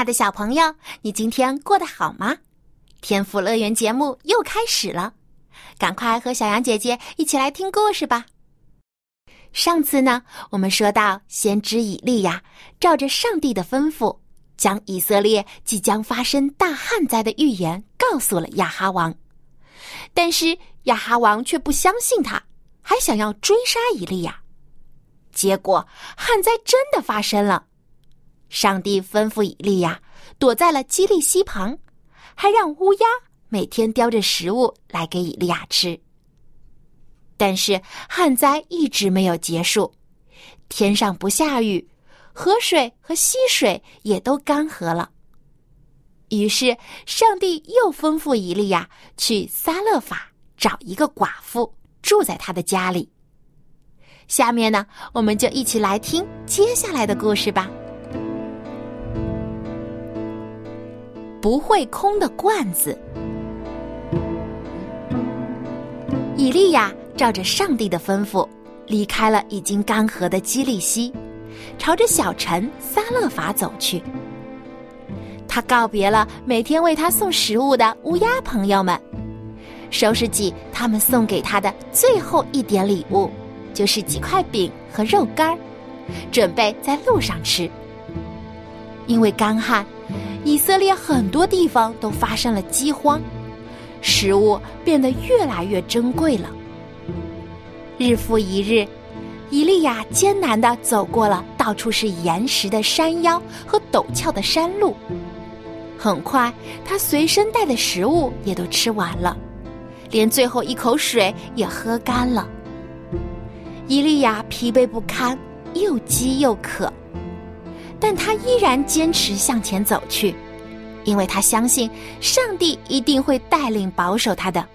爱的小朋友，你今天过得好吗？天赋乐园节目又开始了，赶快和小羊姐姐一起来听故事吧。上次呢，我们说到先知以利亚照着上帝的吩咐，将以色列即将发生大旱灾的预言告诉了亚哈王，但是亚哈王却不相信他，还想要追杀以利亚，结果旱灾真的发生了。上帝吩咐以利亚躲在了基利溪旁，还让乌鸦每天叼着食物来给以利亚吃。但是旱灾一直没有结束，天上不下雨，河水和溪水也都干涸了。于是上帝又吩咐以利亚去撒勒法找一个寡妇住在他的家里。下面呢，我们就一起来听接下来的故事吧。不会空的罐子。以利亚照着上帝的吩咐，离开了已经干涸的基利溪，朝着小城撒勒法走去。他告别了每天为他送食物的乌鸦朋友们，收拾起他们送给他的最后一点礼物，就是几块饼和肉干准备在路上吃。因为干旱。以色列很多地方都发生了饥荒，食物变得越来越珍贵了。日复一日，以利亚艰难的走过了到处是岩石的山腰和陡峭的山路。很快，他随身带的食物也都吃完了，连最后一口水也喝干了。以利亚疲惫不堪，又饥又渴。但他依然坚持向前走去，因为他相信上帝一定会带领保守他的。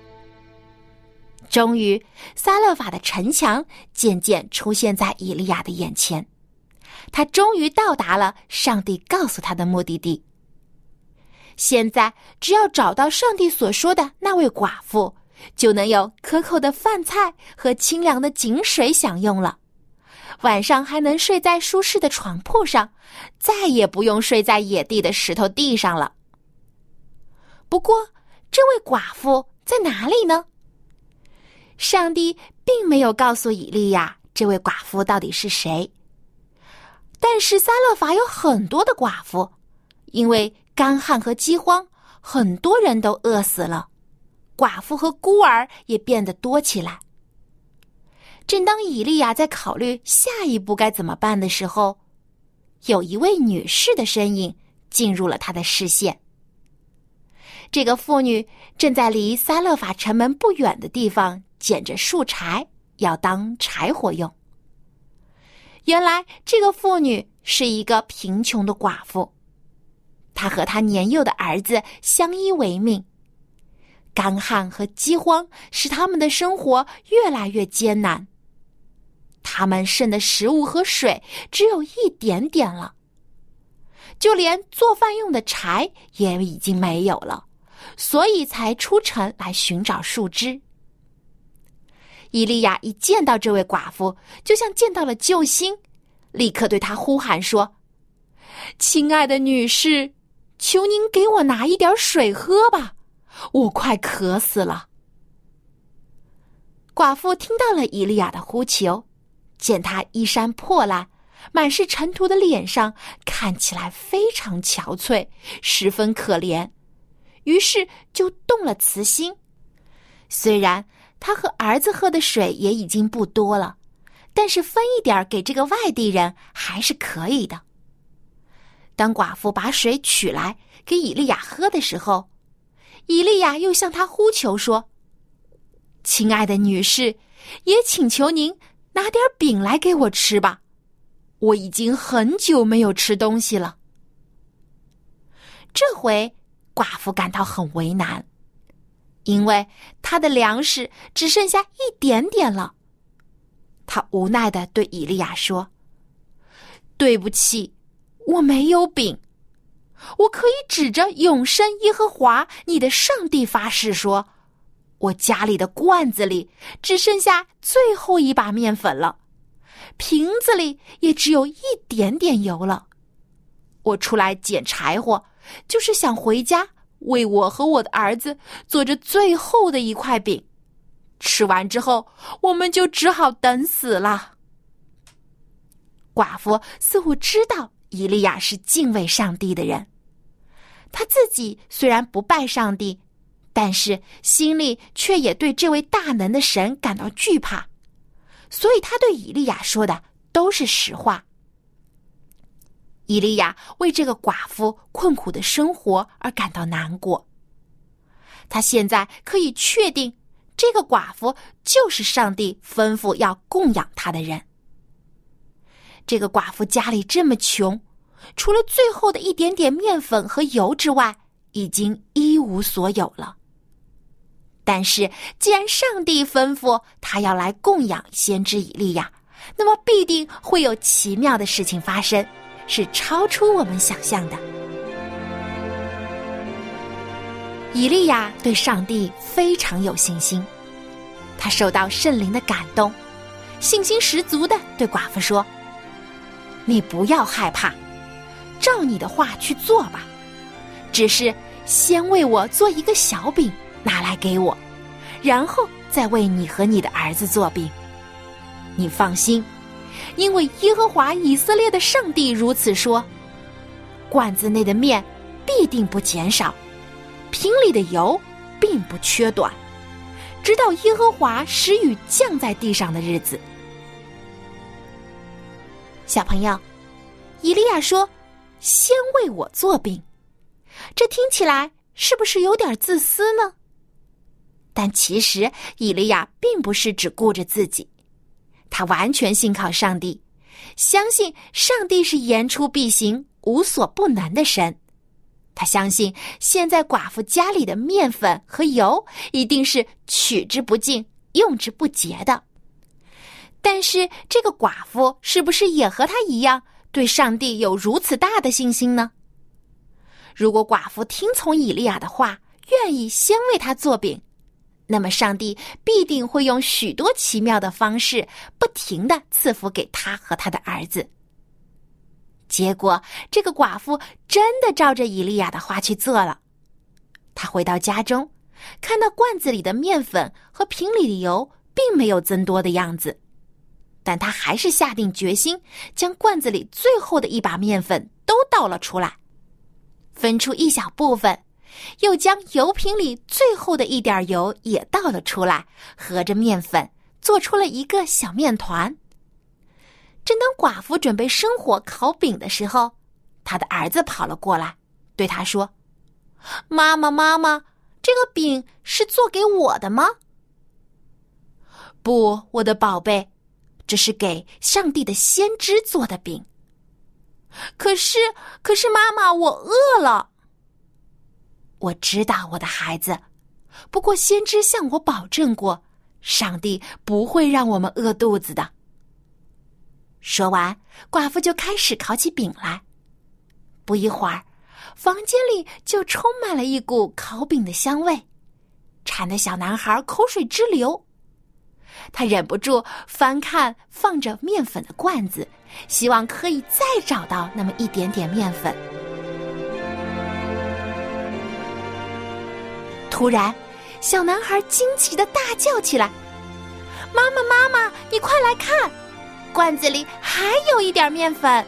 终于，撒勒法的城墙渐渐出现在以利亚的眼前，他终于到达了上帝告诉他的目的地。现在，只要找到上帝所说的那位寡妇，就能有可口的饭菜和清凉的井水享用了。晚上还能睡在舒适的床铺上，再也不用睡在野地的石头地上了。不过，这位寡妇在哪里呢？上帝并没有告诉以利亚这位寡妇到底是谁。但是撒勒法有很多的寡妇，因为干旱和饥荒，很多人都饿死了，寡妇和孤儿也变得多起来。正当以利亚在考虑下一步该怎么办的时候，有一位女士的身影进入了他的视线。这个妇女正在离撒勒法城门不远的地方捡着树柴，要当柴火用。原来，这个妇女是一个贫穷的寡妇，她和她年幼的儿子相依为命。干旱和饥荒使他们的生活越来越艰难。他们剩的食物和水只有一点点了，就连做饭用的柴也已经没有了，所以才出城来寻找树枝。伊利亚一见到这位寡妇，就像见到了救星，立刻对她呼喊说：“亲爱的女士，求您给我拿一点水喝吧，我快渴死了。”寡妇听到了伊利亚的呼求。见他衣衫破烂、满是尘土的脸上看起来非常憔悴，十分可怜，于是就动了慈心。虽然他和儿子喝的水也已经不多了，但是分一点给这个外地人还是可以的。当寡妇把水取来给以利亚喝的时候，以利亚又向他呼求说：“亲爱的女士，也请求您。”拿点饼来给我吃吧，我已经很久没有吃东西了。这回寡妇感到很为难，因为她的粮食只剩下一点点了。她无奈的对伊利亚说：“对不起，我没有饼。我可以指着永生耶和华你的上帝发誓说，我家里的罐子里只剩下最后一把面粉了，瓶子里也只有一点点油了。我出来捡柴火。”就是想回家为我和我的儿子做着最后的一块饼，吃完之后我们就只好等死了。寡妇似乎知道伊利亚是敬畏上帝的人，他自己虽然不拜上帝，但是心里却也对这位大能的神感到惧怕，所以他对以利亚说的都是实话。伊利亚为这个寡妇困苦的生活而感到难过。他现在可以确定，这个寡妇就是上帝吩咐要供养他的人。这个寡妇家里这么穷，除了最后的一点点面粉和油之外，已经一无所有了。但是，既然上帝吩咐他要来供养先知以利亚，那么必定会有奇妙的事情发生。是超出我们想象的。以利亚对上帝非常有信心，他受到圣灵的感动，信心十足的对寡妇说：“你不要害怕，照你的话去做吧。只是先为我做一个小饼，拿来给我，然后再为你和你的儿子做饼。你放心。”因为耶和华以色列的上帝如此说：“罐子内的面必定不减少，瓶里的油并不缺短，直到耶和华使雨降在地上的日子。”小朋友，以利亚说：“先为我做饼。”这听起来是不是有点自私呢？但其实以利亚并不是只顾着自己。他完全信靠上帝，相信上帝是言出必行、无所不能的神。他相信现在寡妇家里的面粉和油一定是取之不尽、用之不竭的。但是，这个寡妇是不是也和他一样，对上帝有如此大的信心呢？如果寡妇听从以利亚的话，愿意先为他做饼。那么，上帝必定会用许多奇妙的方式，不停的赐福给他和他的儿子。结果，这个寡妇真的照着以利亚的话去做了。他回到家中，看到罐子里的面粉和瓶里的油并没有增多的样子，但他还是下定决心，将罐子里最后的一把面粉都倒了出来，分出一小部分。又将油瓶里最后的一点油也倒了出来，和着面粉做出了一个小面团。正当寡妇准备生火烤饼的时候，他的儿子跑了过来，对他说：“妈妈，妈妈，这个饼是做给我的吗？”“不，我的宝贝，这是给上帝的先知做的饼。”“可是，可是，妈妈，我饿了。”我知道我的孩子，不过先知向我保证过，上帝不会让我们饿肚子的。说完，寡妇就开始烤起饼来。不一会儿，房间里就充满了一股烤饼的香味，馋的小男孩口水直流。他忍不住翻看放着面粉的罐子，希望可以再找到那么一点点面粉。突然，小男孩惊奇的大叫起来：“妈妈，妈妈，你快来看，罐子里还有一点面粉！”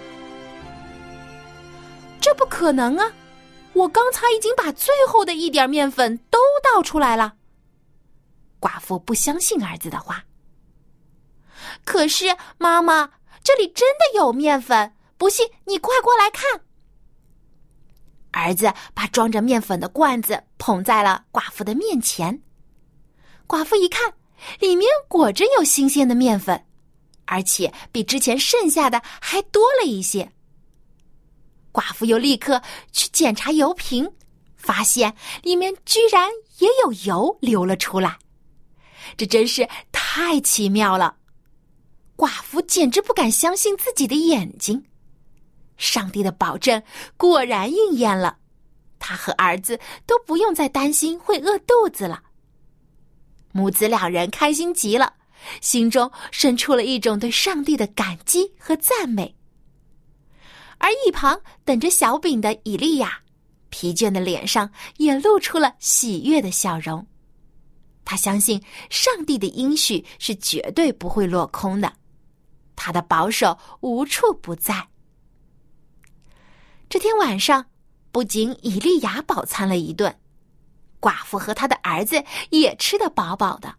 这不可能啊！我刚才已经把最后的一点面粉都倒出来了。寡妇不相信儿子的话。可是，妈妈，这里真的有面粉，不信你快过来看。儿子把装着面粉的罐子捧在了寡妇的面前。寡妇一看，里面果真有新鲜的面粉，而且比之前剩下的还多了一些。寡妇又立刻去检查油瓶，发现里面居然也有油流了出来，这真是太奇妙了！寡妇简直不敢相信自己的眼睛。上帝的保证果然应验了，他和儿子都不用再担心会饿肚子了。母子两人开心极了，心中生出了一种对上帝的感激和赞美。而一旁等着小饼的以利亚，疲倦的脸上也露出了喜悦的笑容。他相信上帝的应许是绝对不会落空的，他的保守无处不在。这天晚上，不仅以利亚饱餐了一顿，寡妇和他的儿子也吃得饱饱的，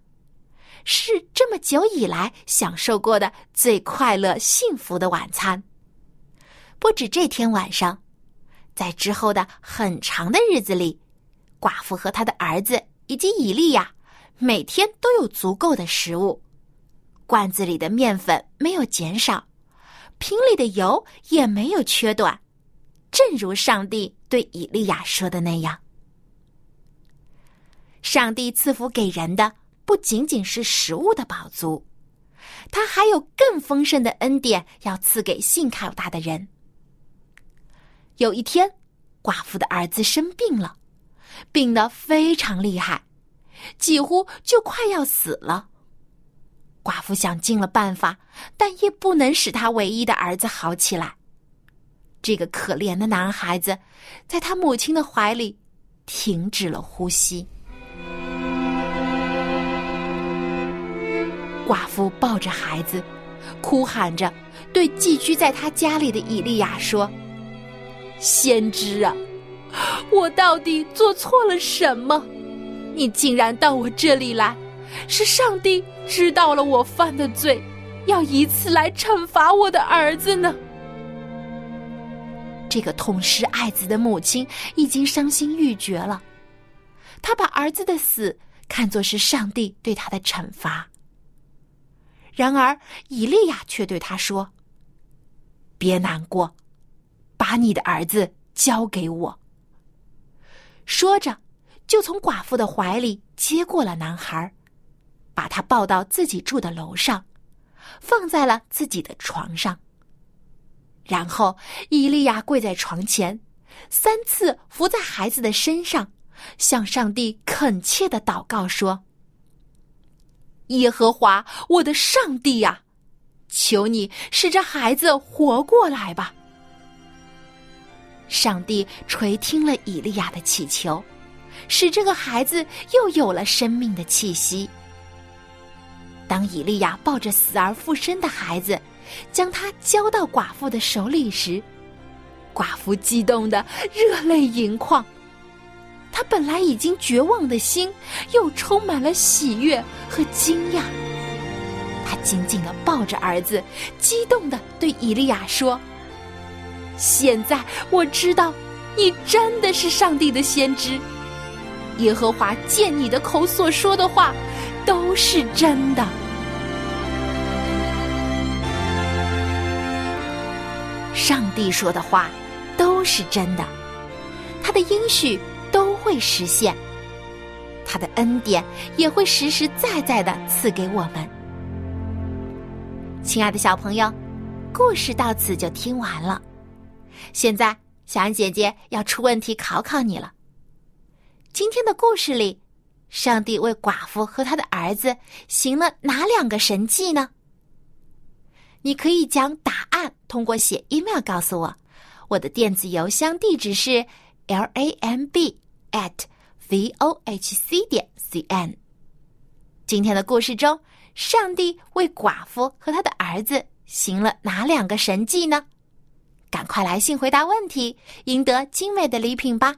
是这么久以来享受过的最快乐、幸福的晚餐。不止这天晚上，在之后的很长的日子里，寡妇和他的儿子以及以利亚每天都有足够的食物，罐子里的面粉没有减少，瓶里的油也没有缺短，正如上帝对以利亚说的那样。上帝赐福给人的不仅仅是食物的饱足，他还有更丰盛的恩典要赐给信靠他的人。有一天，寡妇的儿子生病了，病得非常厉害，几乎就快要死了。寡妇想尽了办法，但也不能使他唯一的儿子好起来。这个可怜的男孩子，在他母亲的怀里停止了呼吸。寡妇抱着孩子，哭喊着，对寄居在他家里的以利亚说。先知啊，我到底做错了什么？你竟然到我这里来，是上帝知道了我犯的罪，要以此来惩罚我的儿子呢？这个痛失爱子的母亲已经伤心欲绝了，她把儿子的死看作是上帝对她的惩罚。然而以利亚却对他说：“别难过。”把你的儿子交给我。说着，就从寡妇的怀里接过了男孩，把他抱到自己住的楼上，放在了自己的床上。然后，伊利亚跪在床前，三次伏在孩子的身上，向上帝恳切的祷告说：“耶和华，我的上帝呀，求你使这孩子活过来吧。”上帝垂听了以利亚的祈求，使这个孩子又有了生命的气息。当以利亚抱着死而复生的孩子，将他交到寡妇的手里时，寡妇激动的热泪盈眶。他本来已经绝望的心，又充满了喜悦和惊讶。他紧紧的抱着儿子，激动的对以利亚说。现在我知道，你真的是上帝的先知。耶和华见你的口所说的话，都是真的。上帝说的话都是真的，他的应许都会实现，他的恩典也会实实在在的赐给我们。亲爱的小朋友，故事到此就听完了。现在，小安姐姐要出问题考考你了。今天的故事里，上帝为寡妇和他的儿子行了哪两个神迹呢？你可以将答案通过写 email 告诉我，我的电子邮箱地址是 l a m b at v o h c 点 c n。今天的故事中，上帝为寡妇和他的儿子行了哪两个神迹呢？赶快来信回答问题，赢得精美的礼品吧！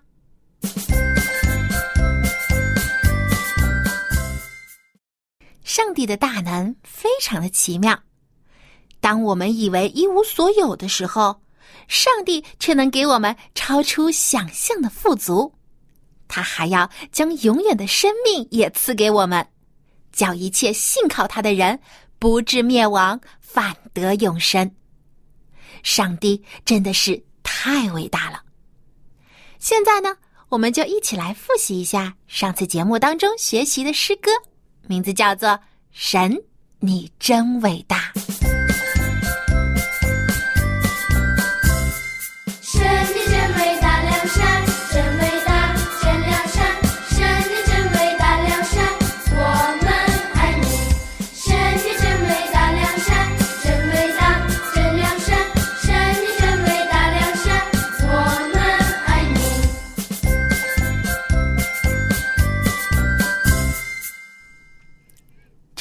上帝的大能非常的奇妙。当我们以为一无所有的时候，上帝却能给我们超出想象的富足。他还要将永远的生命也赐给我们，叫一切信靠他的人不至灭亡，反得永生。上帝真的是太伟大了。现在呢，我们就一起来复习一下上次节目当中学习的诗歌，名字叫做《神，你真伟大》。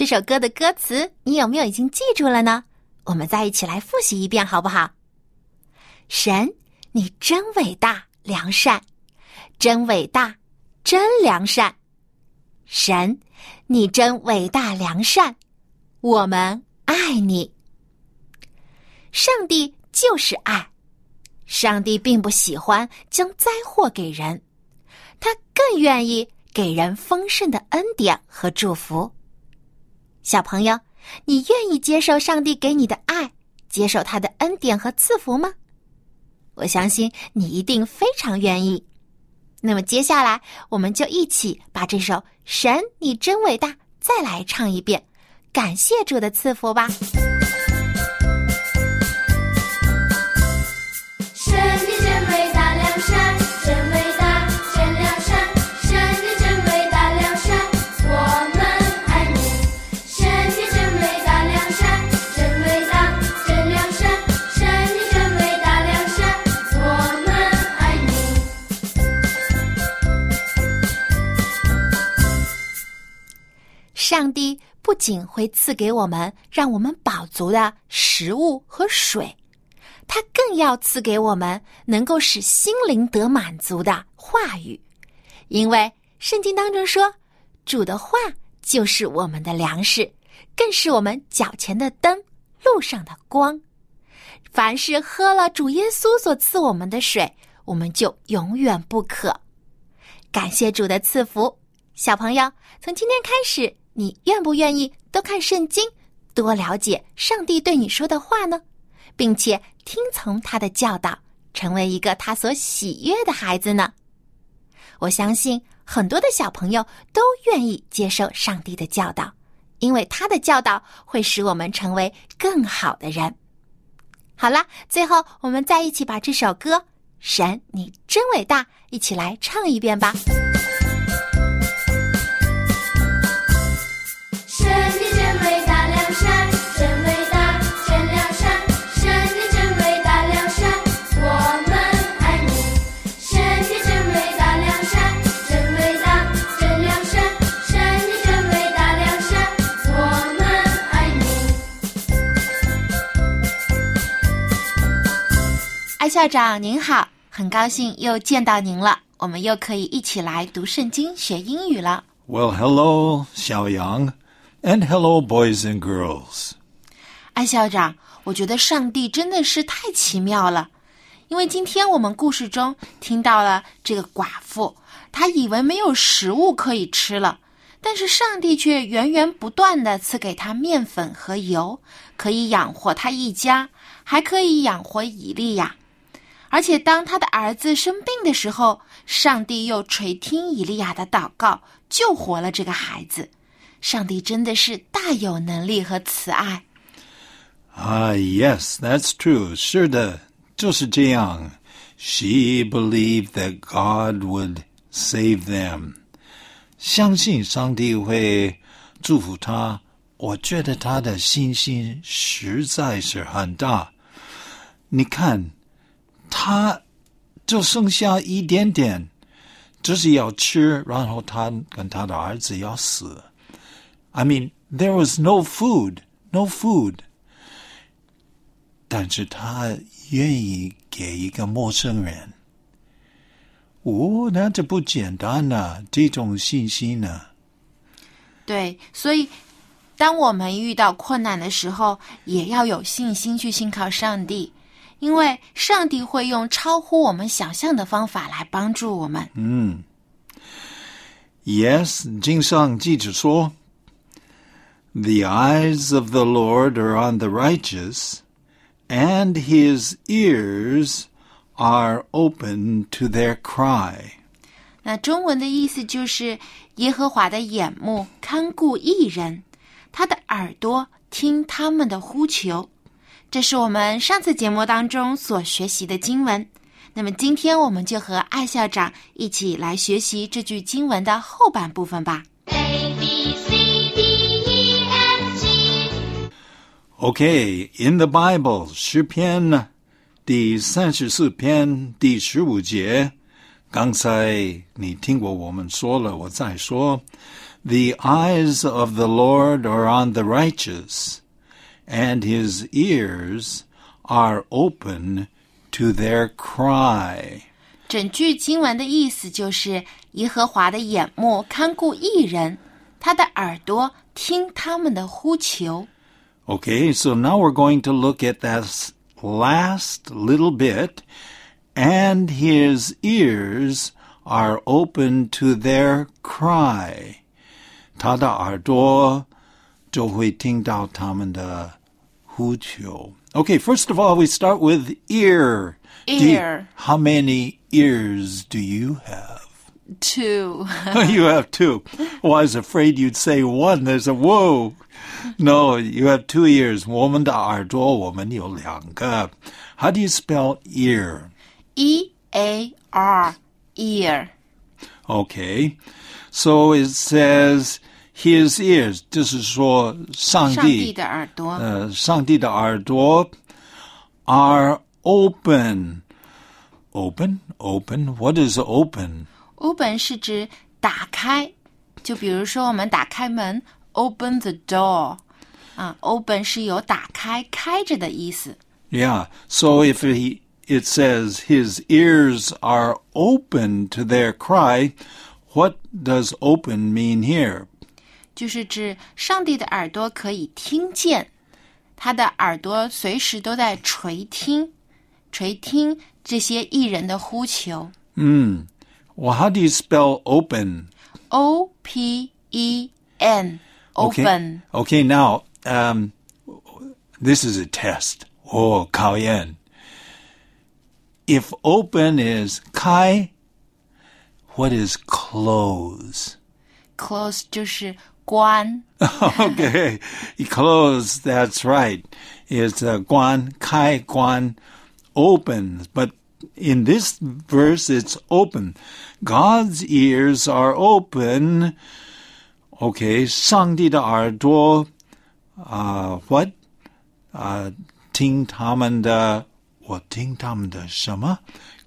首歌的歌词，你有没有已经记住了呢？我们再一起来复习一遍，好不好？神，你真伟大，良善，真伟大，真良善。神，你真伟大，良善，我们爱你。上帝就是爱，上帝并不喜欢将灾祸给人，他更愿意给人丰盛的恩典和祝福。小朋友，你愿意接受上帝给你的爱，接受他的恩典和赐福吗？我相信你一定非常愿意。那么接下来，我们就一起把这首《神，你真伟大》再来唱一遍，感谢主的赐福吧。上帝不仅会赐给我们让我们饱足的食物和水，他更要赐给我们能够使心灵得满足的话语，因为圣经当中说，主的话就是我们的粮食，更是我们脚前的灯，路上的光。凡是喝了主耶稣所赐我们的水，我们就永远不渴。感谢主的赐福，小朋友，从今天开始。你愿不愿意多看圣经，多了解上帝对你说的话呢？并且听从他的教导，成为一个他所喜悦的孩子呢？我相信很多的小朋友都愿意接受上帝的教导，因为他的教导会使我们成为更好的人。好了，最后我们再一起把这首歌《神，你真伟大》一起来唱一遍吧。校长您好，很高兴又见到您了。我们又可以一起来读圣经、学英语了。Well, hello, 小杨，and hello, boys and girls。安校长，我觉得上帝真的是太奇妙了，因为今天我们故事中听到了这个寡妇，她以为没有食物可以吃了，但是上帝却源源不断的赐给她面粉和油，可以养活她一家，还可以养活以利亚。而且，当他的儿子生病的时候，上帝又垂听以利亚的祷告，救活了这个孩子。上帝真的是大有能力和慈爱。啊，Yes, that's true. 是的，就是这样。She believed that God would save them. 相信上帝会祝福他。我觉得他的信心实在是很大。你看。他就剩下一点点，就是要吃，然后他跟他的儿子要死。I mean, there was no food, no food。但是他愿意给一个陌生人。哦，那这不简单呐！这种信心呢？对，所以当我们遇到困难的时候，也要有信心去信靠上帝。因为上帝会用超乎我们想象的方法来帮助我们。嗯，Yes，经上记着说 The eyes of the Lord are on the righteous, and his ears are open to their cry. 那中文的意思就是耶和华的眼目看顾义人，他的耳朵听他们的呼求。 这是我们上次节目当中所学习的经文。那么今天我们就和艾校长一起来学习这句经文的后半部分吧。A B C D E F G Okay, in the Bible, 诗篇第三十四篇第十五节，刚才你听过我们说了，我再说。The eyes of the Lord are on the righteous, and his ears are open to their cry. 整句经文的意思就是耶和华的眼目看顾义人，他的耳朵听他们的呼求。 Okay, so now we're going to look at that last little bit. And his ears are open to their cry. 他的耳朵就会听到他们的 呼求. Okay, first of all, we start with ear. Do you- Ear. how many ears do you have? Two， you have two. Well, I was afraid you'd say one. There's a whoa. No, you have two ears. 我们的耳朵，我们有两个. How do you spell ear? E A R ear。 Okay. So it says his ears. 就是说上帝，上帝的耳朵。呃，上帝的耳朵 are open. Open? Open? What is open? open 是指打开，就比如说我们打开门，open the door，啊，open 是有打开、开着的意思。 Yeah. So if he it says his ears are open to their cry, what does open mean here? 就是指上帝的耳朵可以听见，他的耳朵随时都在垂听，垂听这些艺人的呼求。 Well, how do you spell open? O P E N Okay. open Okay, now um, this is a test. Oh, 考验. If open is kai, what is close? close 就是 关， okay, close. That's right. It's uh, guan kai guan open, but in this verse it's open. God's ears are open. Okay, 上帝的耳朵 uh, what? Uh, 听他们的我听他们的什么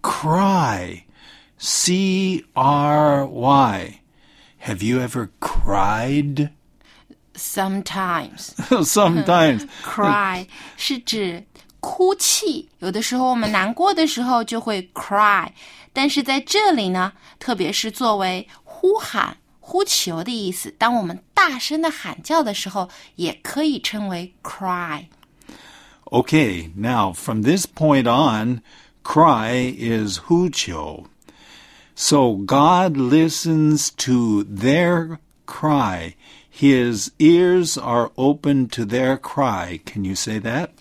cry C R Y. Have you ever cried? sometimes Sometimes. cry 是指哭泣，有的时候我们难过的时候就会 cry，但是在这里呢，特别是作为呼喊、呼求的意思，当我们大声的喊叫的时候，也可以称为 cry。 Okay, now from this point on, cry is hucho. So God listens to their cry. His ears are open to their cry. Can you say that?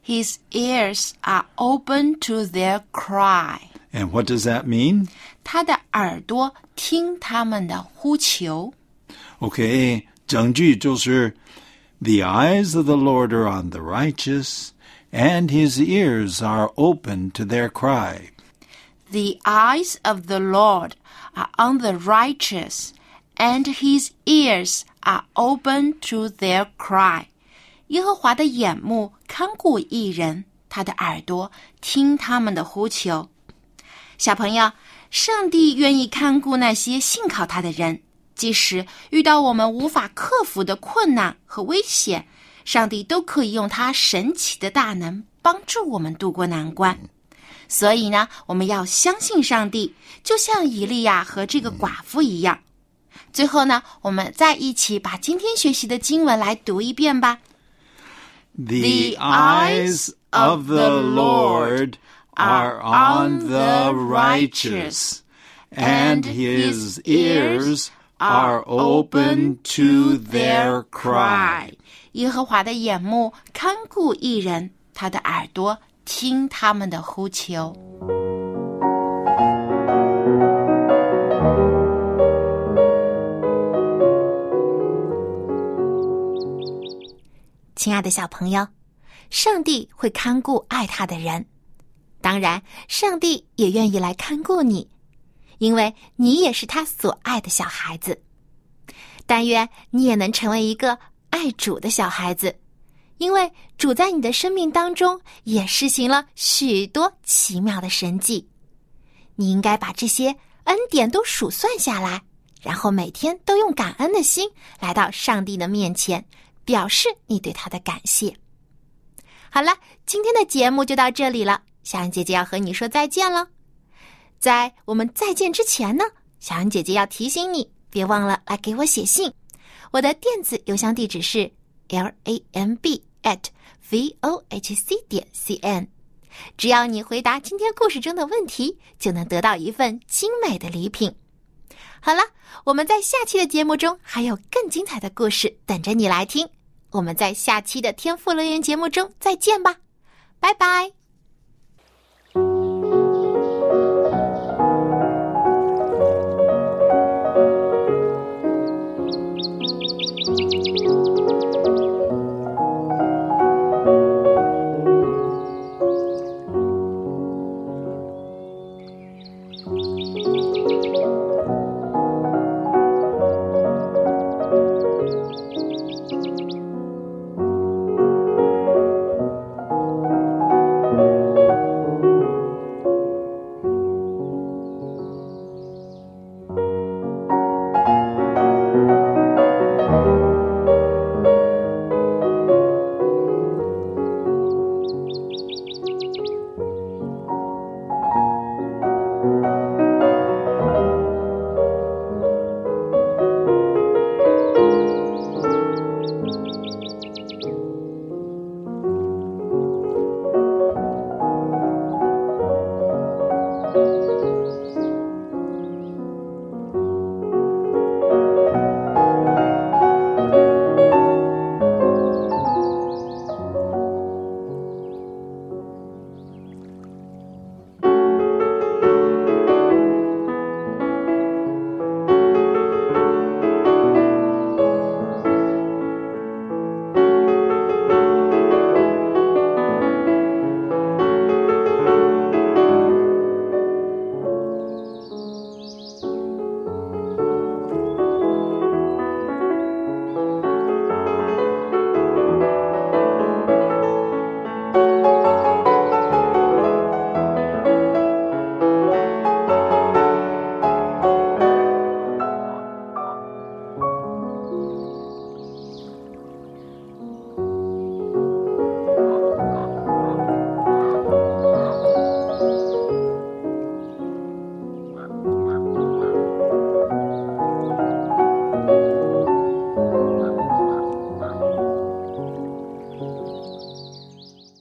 His ears are open to their cry。 And what does that mean? 他的耳朵听他们的呼求。 Okay, 整句就是 The eyes of the Lord are on the righteous, and his ears are open to their cry. The eyes of the Lord are on the righteous, and his ears are open to their cry. 耶和华的眼目看顾一人，他的耳朵听他们的呼求。小朋友，上帝愿意看顾那些信靠他的人，即使遇到我们无法克服的困难和危险，上帝都可以用他神奇的大能帮助我们渡过难关。所以呢，我们要相信上帝，就像以利亚和这个寡妇一样。最后呢，我们再一起把今天学习的经文来读一遍吧。The eyes of the Lord are on the righteous, and his ears are open to their cry。耶和华的眼目看顾一人，他的耳朵听他们的呼求。亲爱的小朋友，上帝会看顾爱他的人，当然，上帝也愿意来看顾你，因为你也是他所爱的小孩子。但愿你也能成为一个爱主的小孩子，因为主在你的生命当中也施行了许多奇妙的神迹。你应该把这些恩典都数算下来，然后每天都用感恩的心来到上帝的面前。表示你对他的感谢。好了，今天的节目就到这里了。小安姐姐要和你说再见了。在我们再见之前呢，小安姐姐要提醒你，别忘了来给我写信。我的电子邮箱地址是 l a m b at v o h c 点 c n。只要你回答今天故事中的问题，就能得到一份精美的礼品。好了，我们在下期的节目中还有更精彩的故事等着你来听。我们在下期的天赋乐园节目中再见吧，拜拜。